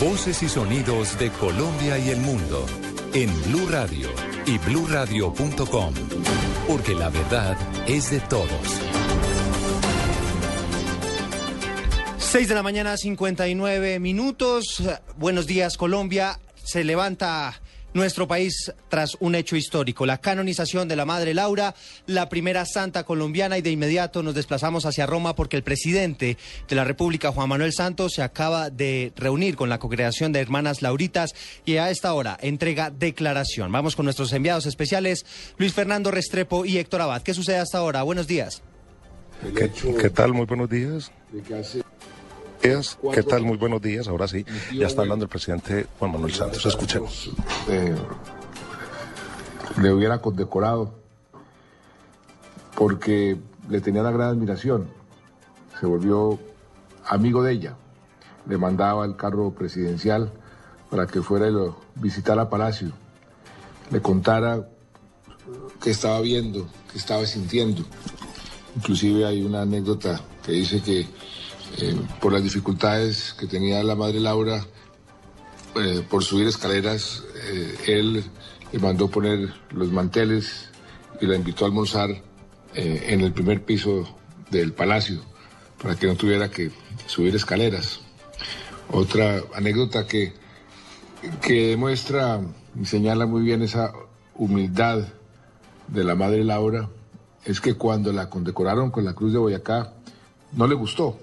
Voces y sonidos de Colombia y el mundo en Blue Radio y bluradio.com, porque la verdad es de todos. 6 de la mañana, 59 minutos. Buenos días, Colombia. Se levanta nuestro país tras un hecho histórico, la canonización de la Madre Laura, la primera santa colombiana y de inmediato nos desplazamos hacia Roma porque el presidente de la República, Juan Manuel Santos, se acaba de reunir con la congregación de hermanas Lauritas y a esta hora entrega declaración. Vamos con nuestros enviados especiales, Luis Fernando Restrepo y Héctor Abad. ¿Qué sucede hasta ahora? Buenos días. ¿Qué, qué tal? Muy buenos días. ¿Qué tal? Muy buenos días. Ahora sí, ya está hablando el presidente Juan Manuel Santos. Escuchemos. Eh, le hubiera condecorado porque le tenía una gran admiración. Se volvió amigo de ella. Le mandaba el carro presidencial para que fuera y lo visitara Palacio. Le contara qué estaba viendo, qué estaba sintiendo. Inclusive hay una anécdota que dice que eh, por las dificultades que tenía la madre Laura eh, por subir escaleras, eh, él le mandó poner los manteles y la invitó a almorzar en el primer piso del palacio para que no tuviera que subir escaleras. Otra anécdota que, que demuestra y señala muy bien esa humildad de la madre Laura es que cuando la condecoraron con la Cruz de Boyacá, no le gustó.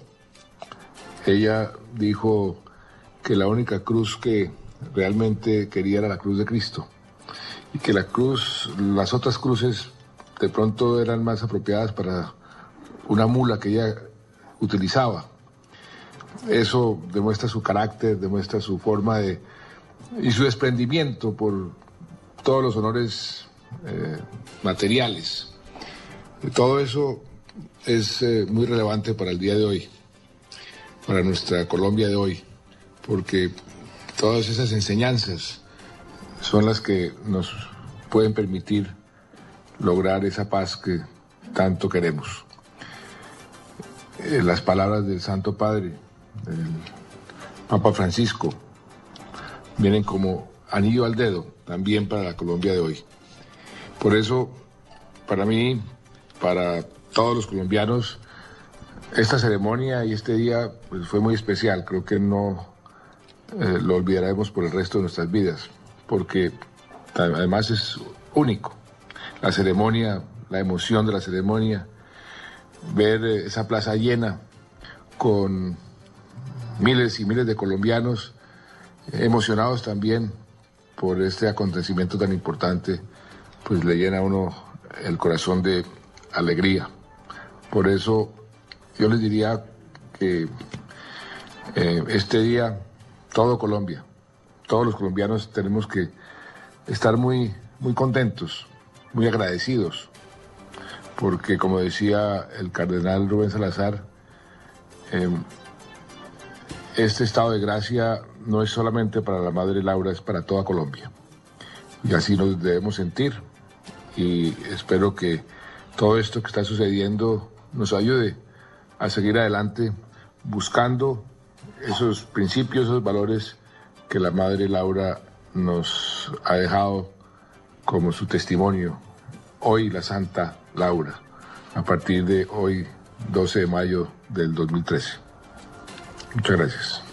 Ella dijo que la única cruz que realmente quería era la cruz de Cristo y que la cruz, las otras cruces de pronto eran más apropiadas para una mula que ella utilizaba. Eso demuestra su carácter, demuestra su forma de y su desprendimiento por todos los honores eh, materiales. Todo eso es eh, muy relevante para el día de hoy para nuestra Colombia de hoy, porque todas esas enseñanzas son las que nos pueden permitir lograr esa paz que tanto queremos. Eh, las palabras del Santo Padre, del Papa Francisco, vienen como anillo al dedo también para la Colombia de hoy. Por eso, para mí, para todos los colombianos, esta ceremonia y este día pues, fue muy especial. Creo que no eh, lo olvidaremos por el resto de nuestras vidas, porque además es único. La ceremonia, la emoción de la ceremonia, ver eh, esa plaza llena con miles y miles de colombianos emocionados también por este acontecimiento tan importante, pues le llena a uno el corazón de alegría. Por eso yo les diría que eh, este día todo Colombia, todos los colombianos tenemos que estar muy, muy contentos, muy agradecidos, porque como decía el cardenal Rubén Salazar, em, este estado de gracia no es solamente para la Madre Laura, es para toda Colombia. Y así nos debemos sentir. Y espero que todo esto que está sucediendo nos ayude a seguir adelante buscando esos principios, esos valores que la Madre Laura nos ha dejado como su testimonio. Hoy la Santa Laura, a partir de hoy, 12 de mayo del 2013. Muchas gracias.